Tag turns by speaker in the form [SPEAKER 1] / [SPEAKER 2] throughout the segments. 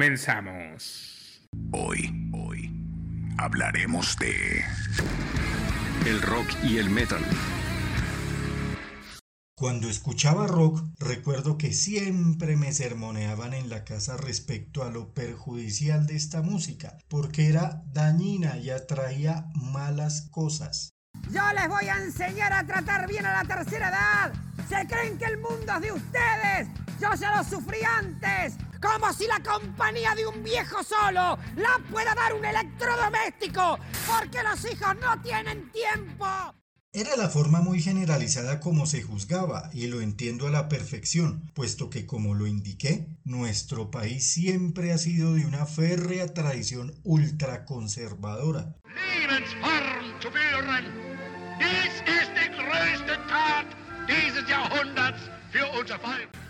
[SPEAKER 1] Comenzamos.
[SPEAKER 2] Hoy, hoy, hablaremos de...
[SPEAKER 3] El rock y el metal.
[SPEAKER 4] Cuando escuchaba rock, recuerdo que siempre me sermoneaban en la casa respecto a lo perjudicial de esta música, porque era dañina y atraía malas cosas.
[SPEAKER 5] Yo les voy a enseñar a tratar bien a la tercera edad. ¿Se creen que el mundo es de ustedes? Yo ya lo sufrí antes. Como si la compañía de un viejo solo la pueda dar un electrodoméstico. Porque los hijos no tienen tiempo.
[SPEAKER 4] Era la forma muy generalizada como se juzgaba, y lo entiendo a la perfección, puesto que, como lo indiqué, nuestro país siempre ha sido de una férrea tradición ultraconservadora.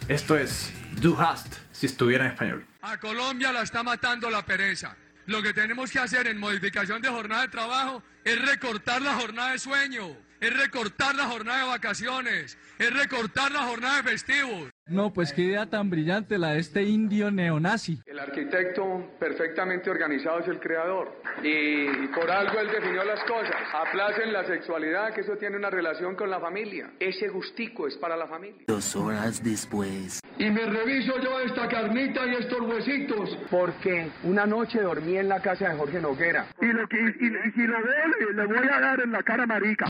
[SPEAKER 6] Esto es Du hast, si estuviera en español.
[SPEAKER 7] A Colombia la está matando la pereza. Lo que tenemos que hacer en modificación de jornada de trabajo es recortar la jornada de sueño es recortar la jornada de vacaciones, es recortar la jornada de festivos.
[SPEAKER 8] No, pues qué idea tan brillante la de este indio neonazi.
[SPEAKER 9] El arquitecto perfectamente organizado es el creador y, por algo él definió las cosas. Aplacen la sexualidad, que eso tiene una relación con la familia. Ese gustico es para la familia.
[SPEAKER 10] Dos horas después.
[SPEAKER 9] Y me reviso yo esta carnita y estos huesitos. Porque una noche dormí en la casa de Jorge Noguera. Y, lo que, y, si lo veo, le voy a dar en la cara marica.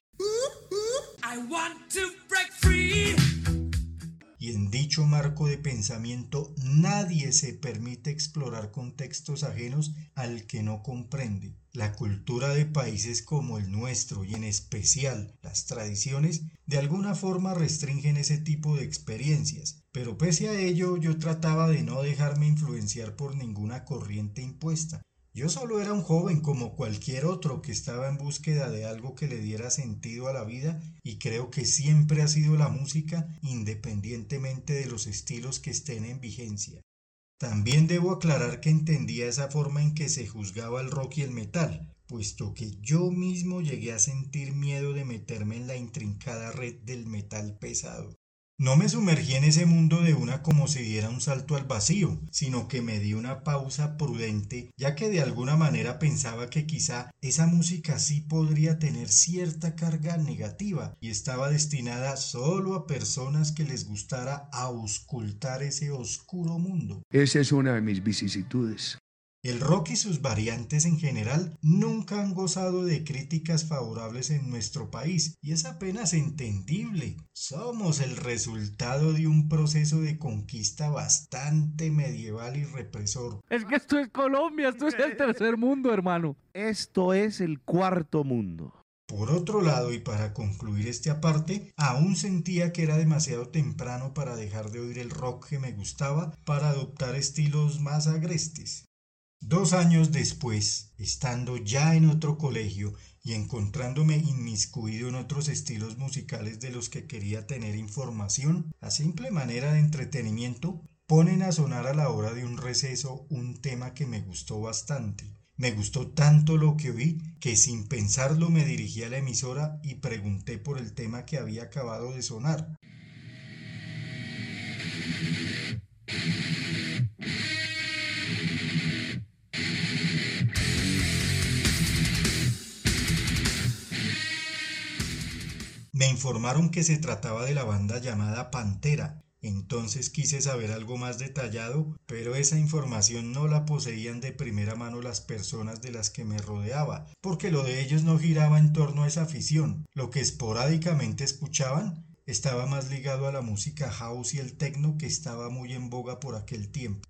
[SPEAKER 4] Y en dicho marco de pensamiento nadie se permite explorar contextos ajenos al que no comprende. La cultura de países como el nuestro y en especial las tradiciones de alguna forma restringen ese tipo de experiencias, pero pese a ello yo trataba de no dejarme influenciar por ninguna corriente impuesta. Yo solo era un joven como cualquier otro que estaba en búsqueda de algo que le diera sentido a la vida y creo que siempre ha sido la música independientemente de los estilos que estén en vigencia. También debo aclarar que entendía esa forma en que se juzgaba el rock y el metal, puesto que yo mismo llegué a sentir miedo de meterme en la intrincada red del metal pesado. No me sumergí en ese mundo de una como si diera un salto al vacío, sino que me di una pausa prudente, ya que de alguna manera pensaba que quizá esa música sí podría tener cierta carga negativa y estaba destinada solo a personas que les gustara auscultar ese oscuro mundo.
[SPEAKER 2] Esa es una de mis vicisitudes.
[SPEAKER 4] El rock y sus variantes en general nunca han gozado de críticas favorables en nuestro país y es apenas entendible. Somos el resultado de un proceso de conquista bastante medieval y represor.
[SPEAKER 8] Es que esto es Colombia, esto es el tercer mundo, hermano.
[SPEAKER 10] Esto es el cuarto mundo.
[SPEAKER 4] Por otro lado, y para concluir este aparte, aún sentía que era demasiado temprano para dejar de oír el rock que me gustaba para adoptar estilos más agrestes. Dos años después, estando ya en otro colegio y encontrándome inmiscuido en otros estilos musicales de los que quería tener información, a simple manera de entretenimiento, ponen a sonar a la hora de un receso un tema que me gustó bastante. Me gustó tanto lo que oí que sin pensarlo me dirigí a la emisora y pregunté por el tema que había acabado de sonar. Me informaron que se trataba de la banda llamada Pantera, entonces quise saber algo más detallado, pero esa información no la poseían de primera mano las personas de las que me rodeaba, porque lo de ellos no giraba en torno a esa afición. Lo que esporádicamente escuchaban estaba más ligado a la música house y el techno que estaba muy en boga por aquel tiempo.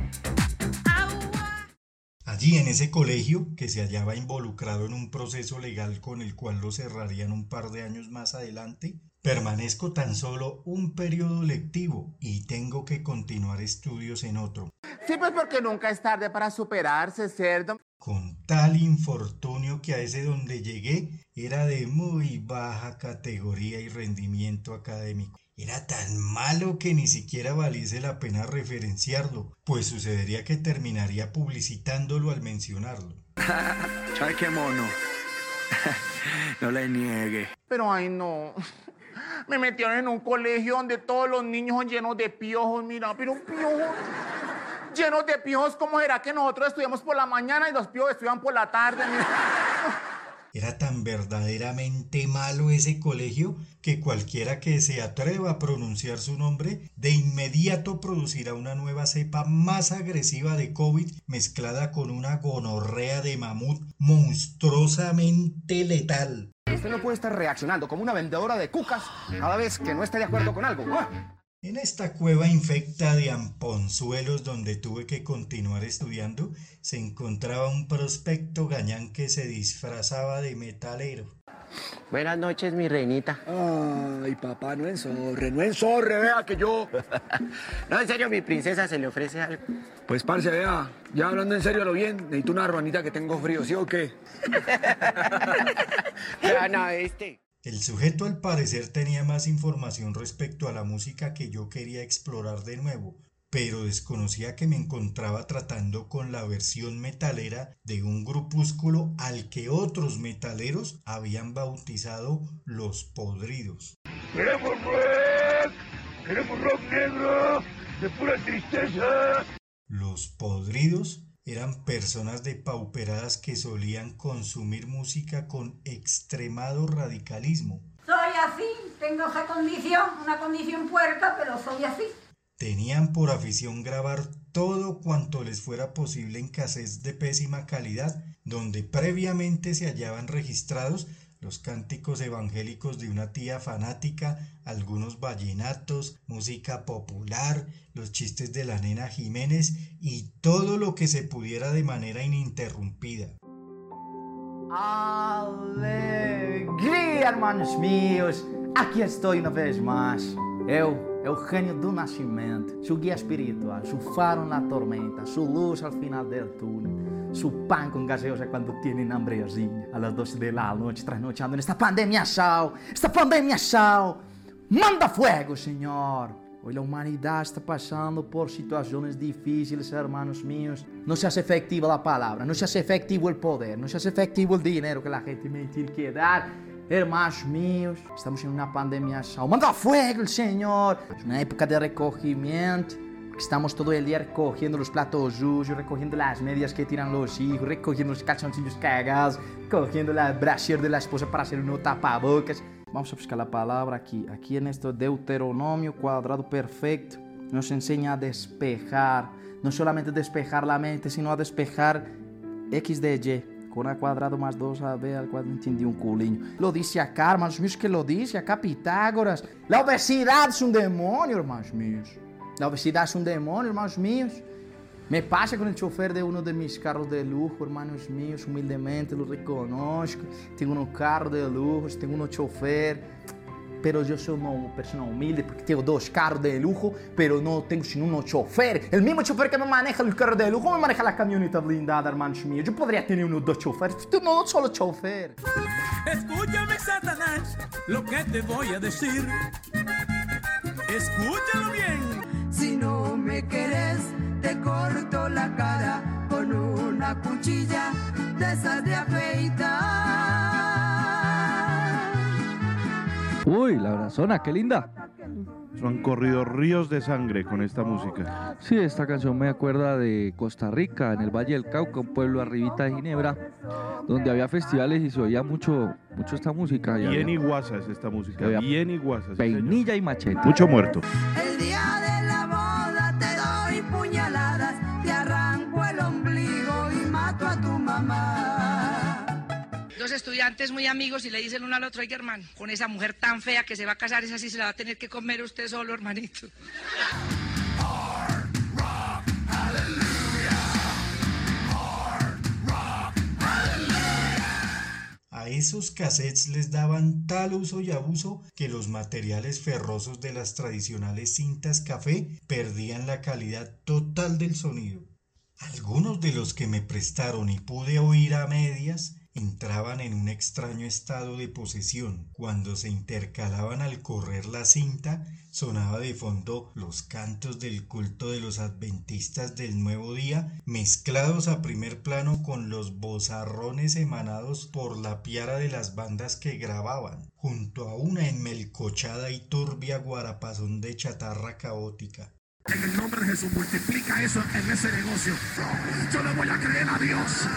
[SPEAKER 4] Allí en ese colegio, que se hallaba involucrado en un proceso legal con el cual lo cerrarían un par de años más adelante, permanezco tan solo un periodo lectivo y tengo que continuar estudios en otro.
[SPEAKER 11] Sí, pues porque nunca es tarde para superarse, cerdo.
[SPEAKER 4] Con tal infortunio que a ese donde llegué era de muy baja categoría y rendimiento académico. Era tan malo que ni siquiera valiese la pena referenciarlo, pues sucedería que terminaría publicitándolo al mencionarlo.
[SPEAKER 12] ¿Sabe qué mono? no le niegue.
[SPEAKER 11] Pero ay no. Me metieron en un colegio donde todos los niños son llenos de piojos, mira, pero piojos. Llenos de piojos, ¿cómo será que nosotros estudiamos por la mañana y los piojos estudian por la tarde? Mira.
[SPEAKER 4] Era tan verdaderamente malo ese colegio que cualquiera que se atreva a pronunciar su nombre de inmediato producirá una nueva cepa más agresiva de COVID mezclada con una gonorrea de mamut monstruosamente letal.
[SPEAKER 13] Usted no puede estar reaccionando como una vendedora de cucas cada vez que no esté de acuerdo con algo.
[SPEAKER 4] En esta cueva infecta de amponzuelos donde tuve que continuar estudiando, se encontraba un prospecto gañán que se disfrazaba de metalero.
[SPEAKER 14] Buenas noches, mi reinita.
[SPEAKER 12] Ay, papá, no enzorre, no enzorre, vea que yo.
[SPEAKER 14] no, en serio, mi princesa, ¿se le ofrece algo?
[SPEAKER 12] Pues, parce, vea, ya hablando en serio lo bien, necesito una ruanita que tengo frío, ¿sí o qué?
[SPEAKER 14] ya, no, este.
[SPEAKER 4] El sujeto al parecer tenía más información respecto a la música que yo quería explorar de nuevo, pero desconocía que me encontraba tratando con la versión metalera de un grupúsculo al que otros metaleros habían bautizado los podridos.
[SPEAKER 15] ¡Queremos rock! ¡Queremos rock negro! ¡De pura tristeza!
[SPEAKER 4] Los podridos eran personas depauperadas que solían consumir música con extremado radicalismo.
[SPEAKER 16] Soy así, tengo esa condición, una condición puerca, pero soy así.
[SPEAKER 4] Tenían por afición grabar todo cuanto les fuera posible en cassettes de pésima calidad, donde previamente se hallaban registrados los cánticos evangélicos de una tía fanática, algunos vallenatos, música popular, los chistes de la nena Jiménez y todo lo que se pudiera de manera ininterrumpida.
[SPEAKER 17] Alegria, hermanos míos! Aqui estou uma vez. Eu, Eugenio do Nascimento, su guía espiritual, su faro na tormenta, su luz al final del túnel, su pan con gaseosa cuando tienen hambrezinha, a las 12 de la noche trasnochando nesta pandemia sal, esta pandemia sal. Manda fuego, Senhor! Hoy la humanidad está pasando por situaciones difíciles, hermanos míos. No se hace efectiva la palabra, no se hace efectivo el poder, no se hace efectivo el dinero que la gente me tiene que dar. Hermanos míos, estamos en una pandemia. Manda fuego, Senhor! Es una época de recogimiento. Estamos todo el día recogiendo los platos sucios, recogiendo las medias que tiran los hijos, recogiendo los calzoncillos cagados, cogiendo la brasier de la esposa para hacer un tapabocas. Vamos a buscar la palabra aquí. Aquí en esto Deuteronomio cuadrado perfecto nos enseña a despejar. No solamente despejar la mente, sino a despejar X de Y. Con A cuadrado más 2AB al cuadrado, entendi un culinho. Lo dice acá, hermanos míos, que lo dice acá Pitágoras. La obesidad es un demonio, hermanos míos. La obesidad es un demonio, hermanos míos. Me pasa con el chofer de uno de mis carros de lujo, hermanos míos, humildemente lo reconozco. Tengo un carro de lujo, tengo un chofer, pero yo soy una persona humilde porque tengo dos carros de lujo, pero no tengo sino un chofer. El mismo chofer que me maneja el carro de lujo me maneja la camioneta blindada, hermanos míos. Yo podría tener uno dos choferes, no, no solo chofer.
[SPEAKER 18] Escúchame, Satanás, lo que te voy a decir. Escúchalo bien.
[SPEAKER 19] Si no me quieres, te corto la cara con una cuchilla de esas de afeitar.
[SPEAKER 8] Uy, la brazona, qué linda.
[SPEAKER 20] Han corrido ríos de sangre con esta música.
[SPEAKER 8] Sí, esta canción me acuerda de Costa Rica, en el Valle del Cauca, un pueblo arribita de Ginebra, donde había festivales y se oía mucho, mucho esta música. Y
[SPEAKER 20] Bien es esta música. Bien sí, señor.
[SPEAKER 8] Peinilla y machete.
[SPEAKER 20] Mucho muerto.
[SPEAKER 19] El día de la
[SPEAKER 21] estudiantes muy amigos y le dicen uno al otro, oiga, hermano, con esa mujer tan fea que se va a casar, esa sí se la va a tener que comer usted solo, hermanito.
[SPEAKER 4] A esos cassettes les daban tal uso y abuso que los materiales ferrosos de las tradicionales cintas café perdían la calidad total del sonido. Algunos de los que me prestaron y pude oír a medias entraban en un extraño estado de posesión. Cuando se intercalaban al correr la cinta, sonaba de fondo los cantos del culto de los adventistas del nuevo día, mezclados a primer plano con los bozarrones emanados por la piara de las bandas que grababan, junto a una enmelcochada y turbia guarapazón de chatarra caótica.
[SPEAKER 15] En el nombre de Jesús, multiplica eso en ese negocio. Yo le voy a creer a Dios.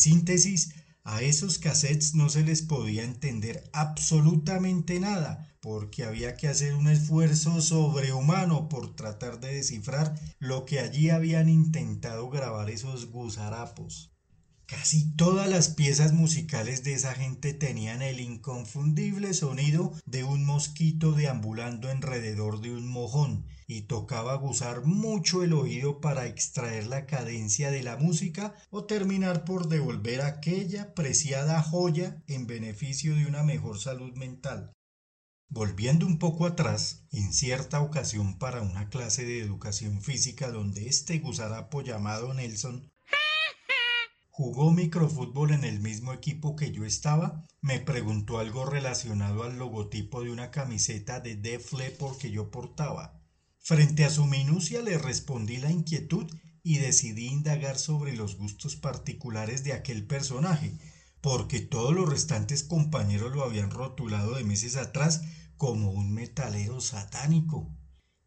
[SPEAKER 4] Síntesis, a esos cassettes no se les podía entender absolutamente nada, porque había que hacer un esfuerzo sobrehumano por tratar de descifrar lo que allí habían intentado grabar esos gusarapos. Casi todas las piezas musicales de esa gente tenían el inconfundible sonido de un mosquito deambulando alrededor de un mojón, y tocaba gozar mucho el oído para extraer la cadencia de la música o terminar por devolver aquella preciada joya en beneficio de una mejor salud mental. Volviendo un poco atrás, en cierta ocasión para una clase de educación física donde este gusarapo llamado Nelson jugó microfútbol en el mismo equipo que yo estaba, me preguntó algo relacionado al logotipo de una camiseta de Def Leppard que yo portaba. Frente a su minucia le respondí la inquietud y decidí indagar sobre los gustos particulares de aquel personaje, porque todos los restantes compañeros lo habían rotulado de meses atrás como un metalero satánico.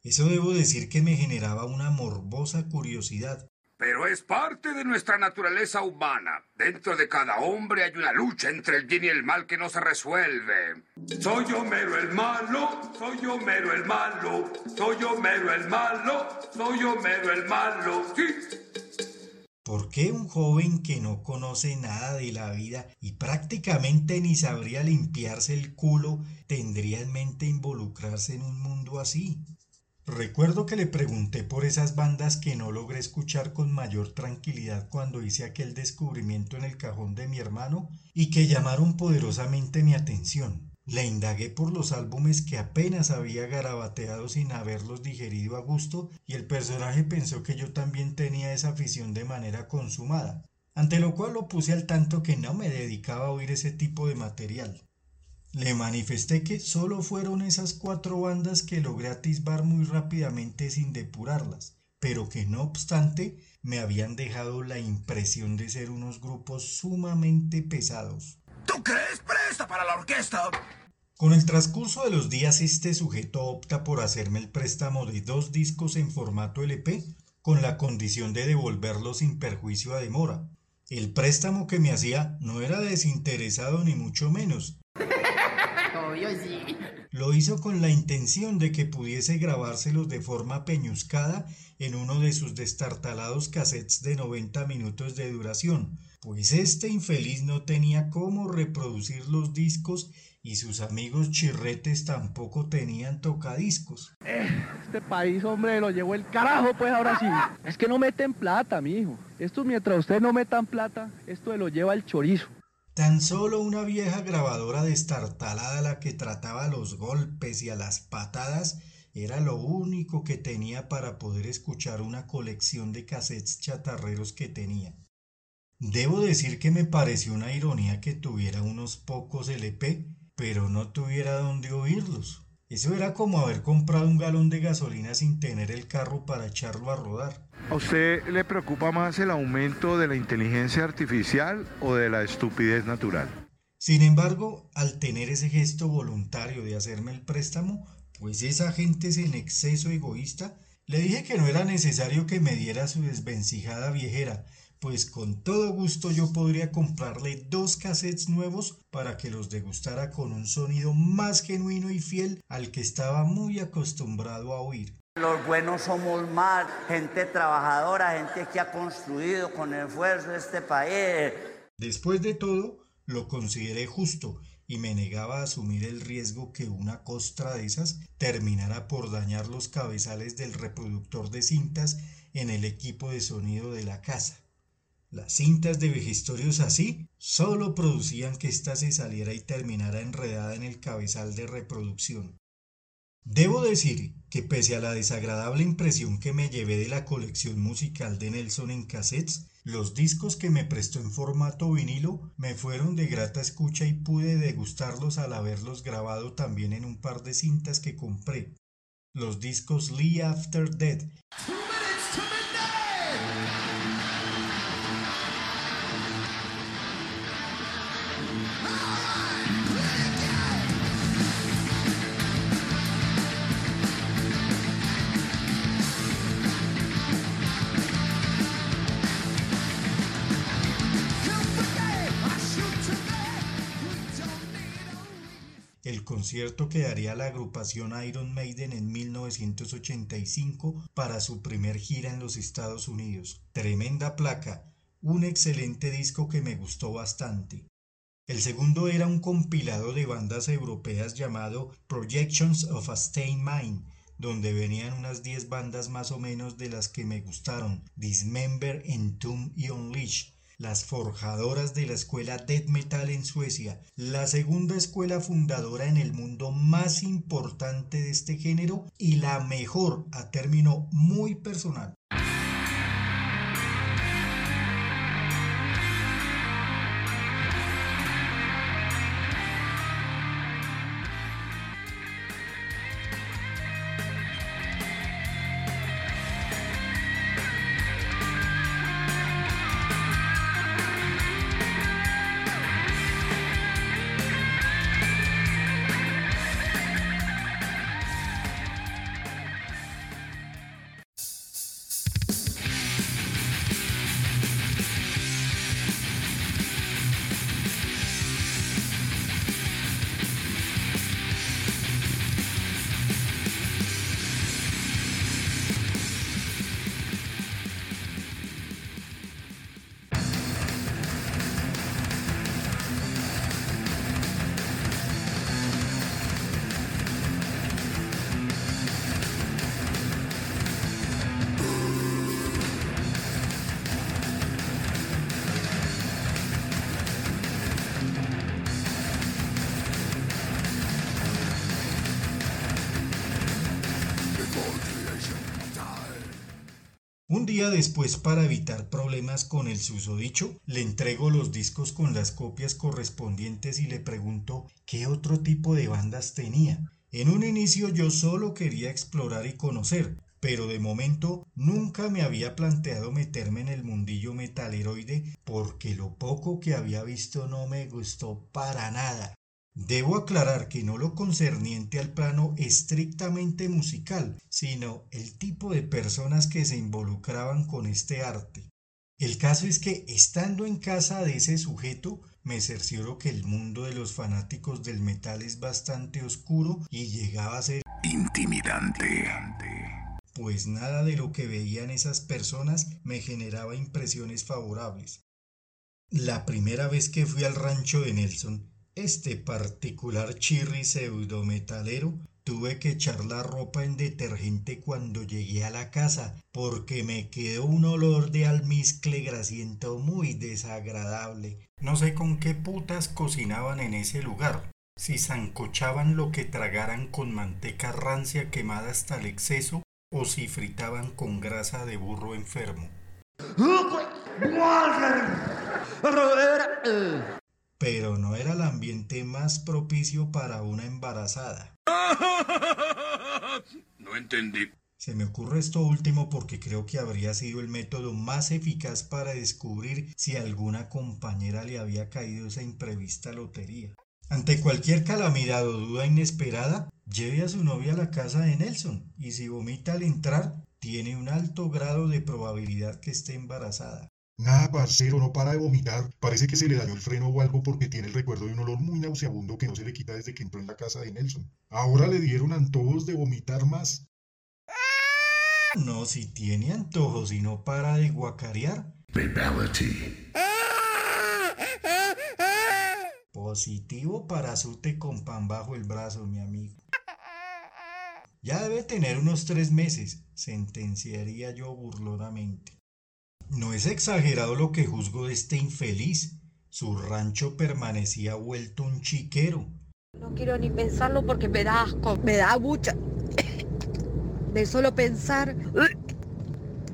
[SPEAKER 4] Eso debo decir que me generaba una morbosa curiosidad,
[SPEAKER 22] pero es parte de nuestra naturaleza humana. Dentro de cada hombre hay una lucha entre el bien y el mal que no se resuelve.
[SPEAKER 15] Soy Homero el malo, soy Homero el malo, soy Homero el malo, soy Homero el malo. Sí.
[SPEAKER 4] ¿Por qué un joven que no conoce nada de la vida y prácticamente ni sabría limpiarse el culo tendría en mente involucrarse en un mundo así? Recuerdo que le pregunté por esas bandas que no logré escuchar con mayor tranquilidad cuando hice aquel descubrimiento en el cajón de mi hermano y que llamaron poderosamente mi atención. Le indagué por los álbumes que apenas había garabateado sin haberlos digerido a gusto y el personaje pensó que yo también tenía esa afición de manera consumada, ante lo cual lo puse al tanto que no me dedicaba a oír ese tipo de material. Le manifesté que solo fueron esas cuatro bandas que logré atisbar muy rápidamente sin depurarlas, pero que no obstante me habían dejado la impresión de ser unos grupos sumamente pesados.
[SPEAKER 15] ¿Tú crees? Presta para la orquesta.
[SPEAKER 4] Con el transcurso de los días este sujeto opta por hacerme el préstamo de dos discos en formato LP con la condición de devolverlos sin perjuicio a demora. El préstamo que me hacía no era desinteresado ni mucho menos, lo hizo con la intención de que pudiese grabárselos de forma peñuscada en uno de sus destartalados cassettes de 90 minutos de duración, pues este infeliz no tenía cómo reproducir los discos y sus amigos chirretes tampoco tenían tocadiscos.
[SPEAKER 8] Eh, este país, hombre, lo llevó el carajo, pues ahora sí. Es que no meten plata, mijo. Esto mientras ustedes no metan plata, esto lo lleva el chorizo.
[SPEAKER 4] Tan solo una vieja grabadora destartalada la que trataba los golpes y a las patadas era lo único que tenía para poder escuchar una colección de cassettes chatarreros que tenía. Debo decir que me pareció una ironía que tuviera unos pocos LP, pero no tuviera dónde oírlos. Eso era como haber comprado un galón de gasolina sin tener el carro para echarlo a rodar.
[SPEAKER 20] ¿A usted le preocupa más el aumento de la inteligencia artificial o de la estupidez natural?
[SPEAKER 4] Sin embargo, al tener ese gesto voluntario de hacerme el préstamo, pues esa gente es en exceso egoísta, Le dije que no era necesario que me diera su desvencijada viejera, pues con todo gusto yo podría comprarle dos cassettes nuevos para que los degustara con un sonido más genuino y fiel al que estaba muy acostumbrado a oír.
[SPEAKER 23] Los buenos somos más, gente trabajadora, gente que ha construido con esfuerzo este país.
[SPEAKER 4] Después de todo, lo consideré justo y me negaba a asumir el riesgo que una costra de esas terminara por dañar los cabezales del reproductor de cintas en el equipo de sonido de la casa. Las cintas de vejestorios así solo producían que ésta se saliera y terminara enredada en el cabezal de reproducción. Debo decir que pese a la desagradable impresión que me llevé de la colección musical de Nelson en cassettes, los discos que me prestó en formato vinilo me fueron de grata escucha y pude degustarlos al haberlos grabado también en un par de cintas que compré. Los discos Lee After Death concierto que daría la agrupación Iron Maiden en 1985 para su primer gira en los Estados Unidos. Tremenda placa, un excelente disco que me gustó bastante. El segundo era un compilado de bandas europeas llamado Projections of a Stained Mind, donde venían unas 10 bandas más o menos de las que me gustaron, Dismember, Entomb y Unleash las forjadoras de la escuela death metal en Suecia, la segunda escuela fundadora en el mundo más importante de este género y la mejor a término muy personal. Un día después, para evitar problemas con el susodicho, le entrego los discos con las copias correspondientes y le pregunto qué otro tipo de bandas tenía. En un inicio yo solo quería explorar y conocer, pero de momento nunca me había planteado meterme en el mundillo metaleroide porque lo poco que había visto no me gustó para nada. Debo aclarar que no lo concerniente al plano estrictamente musical, sino el tipo de personas que se involucraban con este arte. El caso es que, estando en casa de ese sujeto, me cercioro que el mundo de los fanáticos del metal es bastante oscuro y llegaba a ser
[SPEAKER 2] intimidante.
[SPEAKER 4] Pues nada de lo que veían esas personas me generaba impresiones favorables. La primera vez que fui al rancho de Nelson, este particular chirri pseudometalero tuve que echar la ropa en detergente cuando llegué a la casa porque me quedó un olor de almizcle grasiento muy desagradable. No sé con qué putas cocinaban en ese lugar. Si zancochaban lo que tragaran con manteca rancia quemada hasta el exceso o si fritaban con grasa de burro enfermo pero no era el ambiente más propicio para una embarazada.
[SPEAKER 22] No entendí.
[SPEAKER 4] Se me ocurre esto último porque creo que habría sido el método más eficaz para descubrir si alguna compañera le había caído esa imprevista lotería. Ante cualquier calamidad o duda inesperada, lleve a su novia a la casa de Nelson y si vomita al entrar, tiene un alto grado de probabilidad que esté embarazada.
[SPEAKER 24] Nada, parcero, no para de vomitar. Parece que se le dañó el freno o algo porque tiene el recuerdo de un olor muy nauseabundo que no se le quita desde que entró en la casa de Nelson. Ahora le dieron antojos de vomitar más.
[SPEAKER 4] No, si tiene antojos y no para de guacarear.
[SPEAKER 2] Fatality.
[SPEAKER 4] Positivo para azute con pan bajo el brazo, mi amigo. Ya debe tener unos tres meses, sentenciaría yo burlonamente. No es exagerado lo que juzgo de este infeliz. Su rancho permanecía vuelto un chiquero.
[SPEAKER 25] No quiero ni pensarlo porque me da asco, me da mucha. De solo pensar,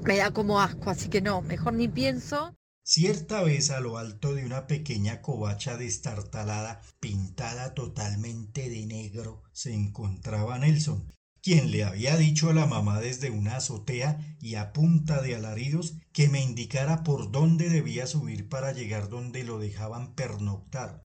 [SPEAKER 25] me da como asco, así que no, mejor ni pienso.
[SPEAKER 4] Cierta vez a lo alto de una pequeña covacha destartalada, pintada totalmente de negro, se encontraba Nelson, quien le había dicho a la mamá desde una azotea y a punta de alaridos que me indicara por dónde debía subir para llegar donde lo dejaban pernoctar.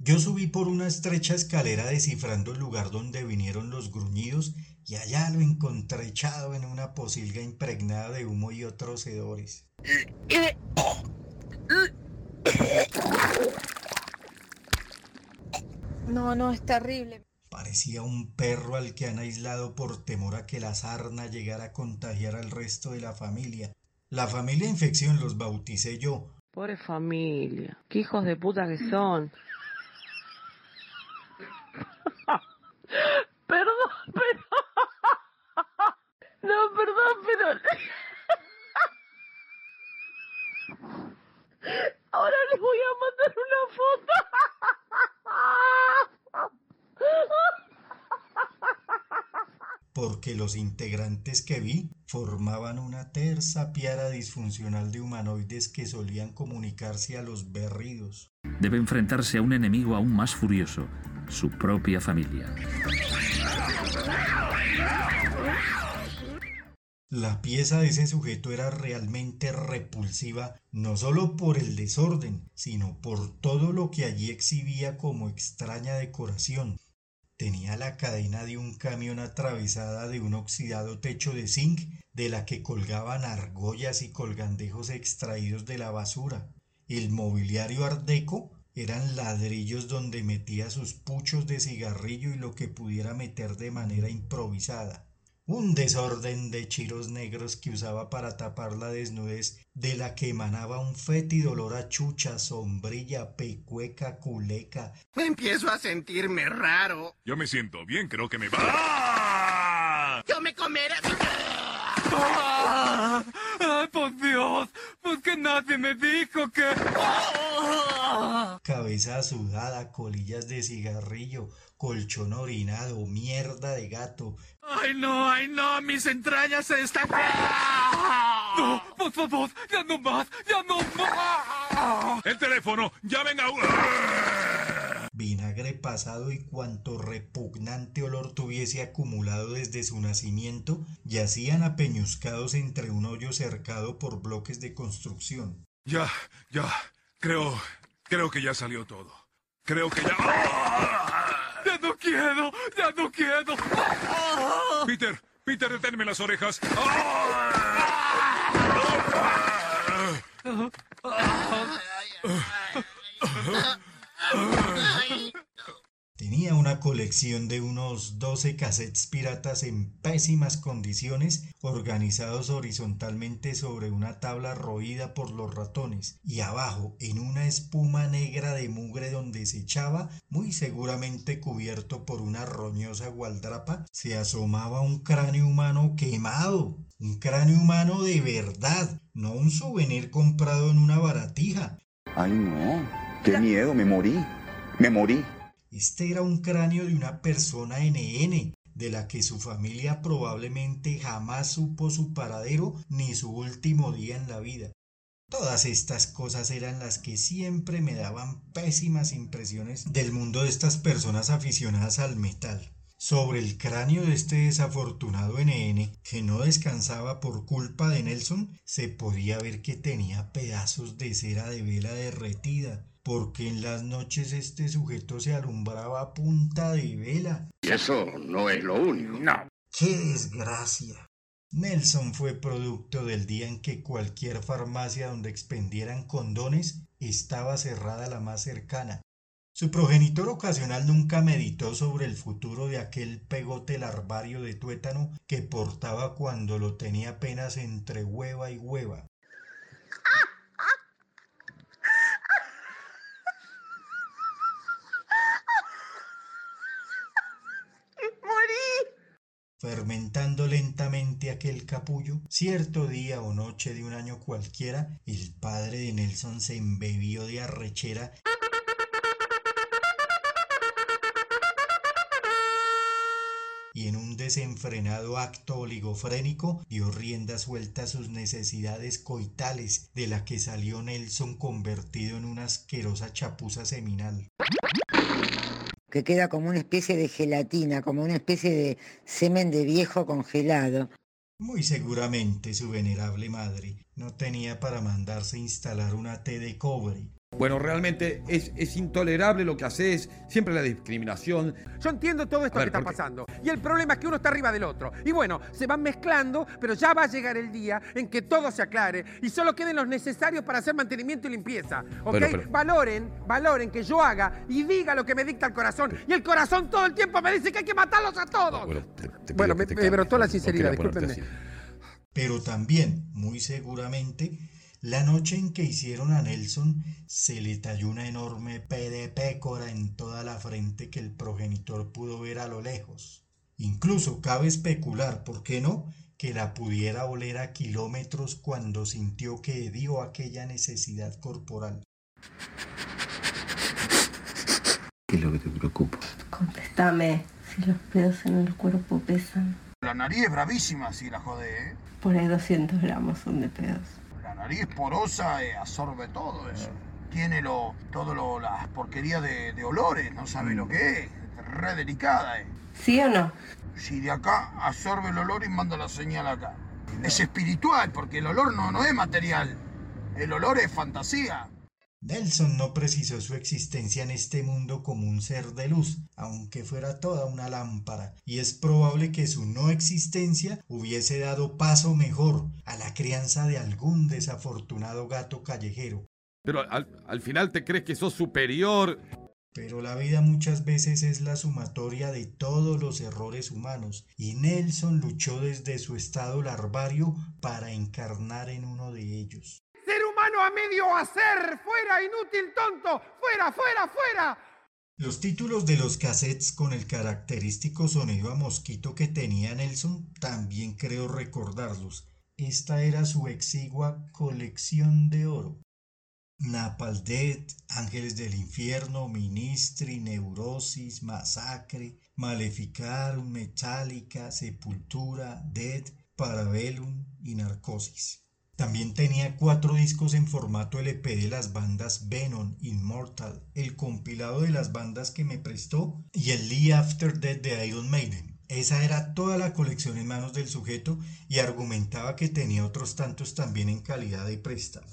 [SPEAKER 4] Yo subí por una estrecha escalera descifrando el lugar donde vinieron los gruñidos y allá lo encontré echado en una posilga impregnada de humo y otros hedores.
[SPEAKER 25] No, no, es terrible.
[SPEAKER 4] Parecía un perro al que han aislado por temor a que la sarna llegara a contagiar al resto de la familia. La familia infección los bauticé yo.
[SPEAKER 26] Pobre familia, qué hijos de puta que son. Perdón, pero... No, perdón, pero... Ahora les voy a mandar una foto.
[SPEAKER 4] Porque los integrantes que vi formaban una terza piara disfuncional de humanoides que solían comunicarse a los berridos.
[SPEAKER 27] Debe enfrentarse a un enemigo aún más furioso, su propia familia.
[SPEAKER 4] La pieza de ese sujeto era realmente repulsiva, no solo por el desorden, sino por todo lo que allí exhibía como extraña decoración. Tenía la cadena de un camión atravesada de un oxidado techo de zinc de la que colgaban argollas y colgandejos extraídos de la basura. El mobiliario ardeco eran ladrillos donde metía sus puchos de cigarrillo y lo que pudiera meter de manera improvisada. Un desorden de chiros negros que usaba para tapar la desnudez, de la que emanaba un fétido olor a chucha, sombrilla, pecueca, culeca.
[SPEAKER 14] Me empiezo a sentirme raro.
[SPEAKER 15] Yo me siento bien, creo que me va.
[SPEAKER 14] Yo me comeré.
[SPEAKER 7] ¡Ah! ¡Ay, por Dios! Pues que nadie me dijo que...
[SPEAKER 4] Cabeza sudada, colillas de cigarrillo, colchón orinado, mierda de gato.
[SPEAKER 7] ¡Ay, no! ¡Ay, no! ¡Mis entrañas se están... ¡No! ¡Por favor! ¡Ya no más! ¡Ya no más!
[SPEAKER 15] El teléfono, llamen a...
[SPEAKER 4] Vinagre pasado y cuanto repugnante olor tuviese acumulado desde su nacimiento, yacían apeñuscados entre un hoyo cercado por bloques de construcción.
[SPEAKER 15] Ya, ya, creo, creo que ya salió todo. Creo que ya...
[SPEAKER 7] ¡Ya no quiero! ¡Ya no quiero!
[SPEAKER 15] Peter, Peter, deténme las orejas.
[SPEAKER 4] Tenía una colección de unos 12 cassettes piratas en pésimas condiciones, organizados horizontalmente sobre una tabla roída por los ratones, y abajo, en una espuma negra de mugre donde se echaba, muy seguramente cubierto por una roñosa gualdrapa, se asomaba un cráneo humano quemado. Un cráneo humano de verdad, no un souvenir comprado en una baratija.
[SPEAKER 28] Ay, no. Qué miedo, me morí. Me morí.
[SPEAKER 4] Este era un cráneo de una persona NN, de la que su familia probablemente jamás supo su paradero ni su último día en la vida. Todas estas cosas eran las que siempre me daban pésimas impresiones del mundo de estas personas aficionadas al metal. Sobre el cráneo de este desafortunado NN, que no descansaba por culpa de Nelson, se podía ver que tenía pedazos de cera de vela derretida, porque en las noches este sujeto se alumbraba a punta de vela.
[SPEAKER 22] Y eso no es lo único.
[SPEAKER 4] No. ¡Qué desgracia! Nelson fue producto del día en que cualquier farmacia donde expendieran condones estaba cerrada la más cercana. Su progenitor ocasional nunca meditó sobre el futuro de aquel pegote larvario de tuétano que portaba cuando lo tenía apenas entre hueva y hueva. Fermentando lentamente aquel capullo, cierto día o noche de un año cualquiera, el padre de Nelson se embebió de arrechera. Y en un desenfrenado acto oligofrénico dio rienda suelta a sus necesidades coitales, de la que salió Nelson convertido en una asquerosa chapuza seminal
[SPEAKER 29] que queda como una especie de gelatina, como una especie de semen de viejo congelado.
[SPEAKER 4] Muy seguramente su venerable madre no tenía para mandarse instalar una T de cobre,
[SPEAKER 30] bueno, realmente es, es, intolerable lo que haces, siempre la discriminación.
[SPEAKER 31] Yo entiendo todo esto que está pasando. Y el problema es que uno está arriba del otro. Y bueno, se van mezclando, pero ya va a llegar el día en que todo se aclare y solo queden los necesarios para hacer mantenimiento y limpieza. ¿Ok? Valoren, valoren que yo haga y diga lo que me dicta el corazón. Y el corazón todo el tiempo me dice que hay que matarlos a todos. Bueno, me, brotó la sinceridad, discúlpenme.
[SPEAKER 4] Pero también, muy seguramente, la noche en que hicieron a Nelson se le talló una enorme P de pécora en toda la frente que el progenitor pudo ver a lo lejos. Incluso cabe especular, ¿por qué no?, que la pudiera oler a kilómetros cuando sintió que dio aquella necesidad corporal.
[SPEAKER 32] ¿Qué es lo que te preocupa?
[SPEAKER 33] Contéstame, si los pedos en el cuerpo pesan.
[SPEAKER 34] La nariz es bravísima si la jode, ¿eh?
[SPEAKER 33] Por ahí 200 gramos son de pedos
[SPEAKER 34] nariz porosa eh, absorbe todo eso. Tiene lo, todo lo, las porquerías de, olores, no sabe lo que es. Re delicada, eh.
[SPEAKER 33] ¿Sí o no?
[SPEAKER 34] Si de acá absorbe el olor y manda la señal acá. Es espiritual, porque el olor no, no es material. El olor es fantasía.
[SPEAKER 4] Nelson no precisó su existencia en este mundo como un ser de luz, aunque fuera toda una lámpara, y es probable que su no existencia hubiese dado paso mejor a la crianza de algún desafortunado gato callejero.
[SPEAKER 30] Pero al, final te crees que sos superior.
[SPEAKER 4] Pero la vida muchas veces es la sumatoria de todos los errores humanos, y Nelson luchó desde su estado larvario para encarnar en uno de ellos
[SPEAKER 31] a medio hacer. Fuera, inútil tonto. Fuera, fuera, fuera.
[SPEAKER 4] Los títulos de los cassettes con el característico sonido a mosquito que tenía Nelson también creo recordarlos. Esta era su exigua colección de oro. Napal Dead, Ángeles del Infierno, Ministri, Neurosis, Masacre, Maleficarum, Metallica, Sepultura, Dead, Parabellum y Narcosis. También tenía cuatro discos en formato LP de las bandas Venom, Immortal, el compilado de las bandas que me prestó y el Lee After Death de Iron Maiden. Esa era toda la colección en manos del sujeto y argumentaba que tenía otros tantos también en calidad de préstamo.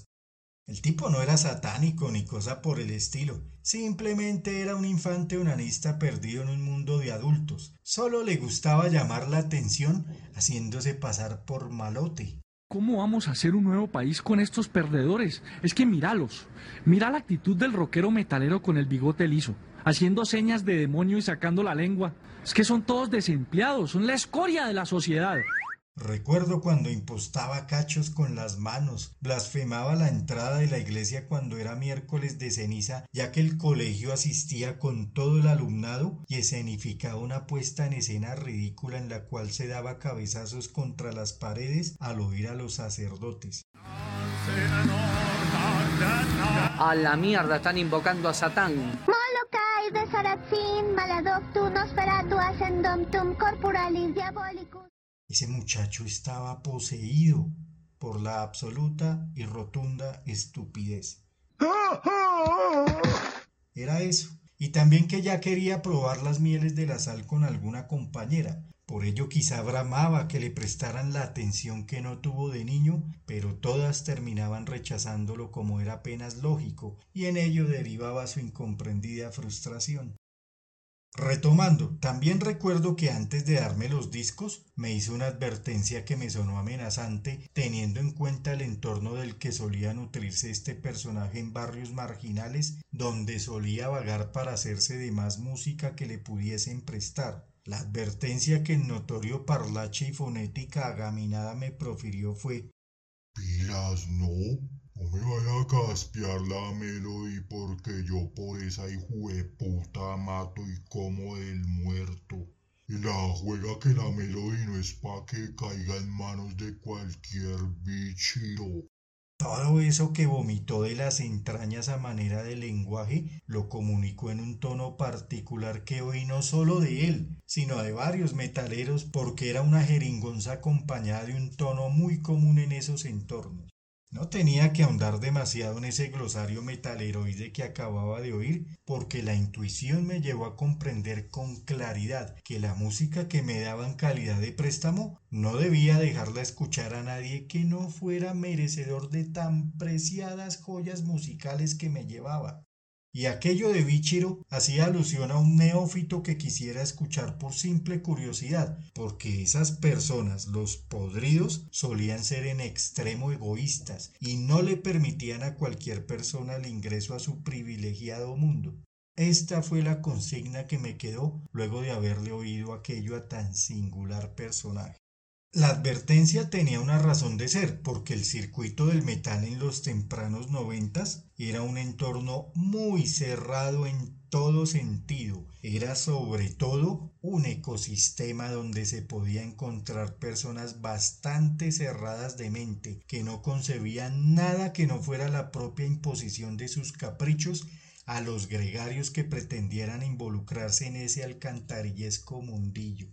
[SPEAKER 4] El tipo no era satánico ni cosa por el estilo, simplemente era un infante onanista perdido en un mundo de adultos. Solo le gustaba llamar la atención haciéndose pasar por malote.
[SPEAKER 35] ¿Cómo vamos a hacer un nuevo país con estos perdedores? Es que míralos. Mira la actitud del rockero metalero con el bigote liso, haciendo señas de demonio y sacando la lengua. Es que son todos desempleados, son la escoria de la sociedad.
[SPEAKER 4] Recuerdo cuando impostaba cachos con las manos, blasfemaba la entrada de la iglesia cuando era miércoles de ceniza, ya que el colegio asistía con todo el alumnado y escenificaba una puesta en escena ridícula en la cual se daba cabezazos contra las paredes al oír a los sacerdotes.
[SPEAKER 36] A la mierda, están invocando a Satán.
[SPEAKER 37] Molokai de Saracín, maladoctum, nosferatu, ascendomtum, corporalis diabolicus.
[SPEAKER 4] Ese muchacho estaba poseído por la absoluta y rotunda estupidez. Era eso. y también que ya quería probar las mieles de la sal con alguna compañera. Por ello quizá bramaba que le prestaran la atención que no tuvo de niño, pero todas terminaban rechazándolo como era apenas lógico, y en ello derivaba su incomprendida frustración. Retomando, también recuerdo que antes de darme los discos me hizo una advertencia que me sonó amenazante teniendo en cuenta el entorno del que solía nutrirse este personaje en barrios marginales donde solía vagar para hacerse de más música que le pudiesen prestar. La advertencia que en notorio parlache y fonética agaminada me profirió fue
[SPEAKER 24] Pilas, no, no me vaya a caspiar la melody porque yo por esa puta mato y como del muerto. Y la juega que la melody no es pa' que caiga en manos de cualquier bichiro.
[SPEAKER 4] Todo eso que vomitó de las entrañas a manera de lenguaje lo comunicó en un tono particular que oí no solo de él, sino de varios metaleros porque era una jeringonza acompañada de un tono muy común en esos entornos. No tenía que ahondar demasiado en ese glosario metaleroide que acababa de oír, porque la intuición me llevó a comprender con claridad que la música que me daba en calidad de préstamo no debía dejarla escuchar a nadie que no fuera merecedor de tan preciadas joyas musicales que me llevaba. Y aquello de Bichiro hacía alusión a un neófito que quisiera escuchar por simple curiosidad, porque esas personas, los podridos, solían ser en extremo egoístas y no le permitían a cualquier persona el ingreso a su privilegiado mundo. Esta fue la consigna que me quedó luego de haberle oído aquello a tan singular personaje. La advertencia tenía una razón de ser, porque el circuito del metal en los tempranos noventas era un entorno muy cerrado en todo sentido. Era sobre todo un ecosistema donde se podía encontrar personas bastante cerradas de mente, que no concebían nada que no fuera la propia imposición de sus caprichos a los gregarios que pretendieran involucrarse en ese alcantarillesco mundillo.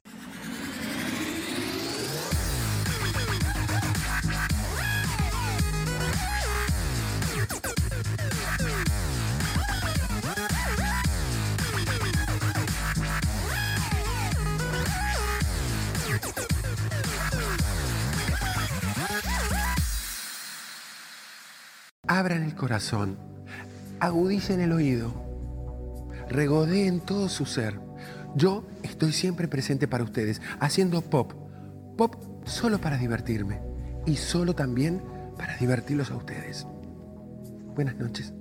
[SPEAKER 31] Abran el corazón, agudicen el oído, regodeen todo su ser. Yo estoy siempre presente para ustedes, haciendo pop. Pop solo para divertirme y solo también para divertirlos a ustedes. Buenas noches.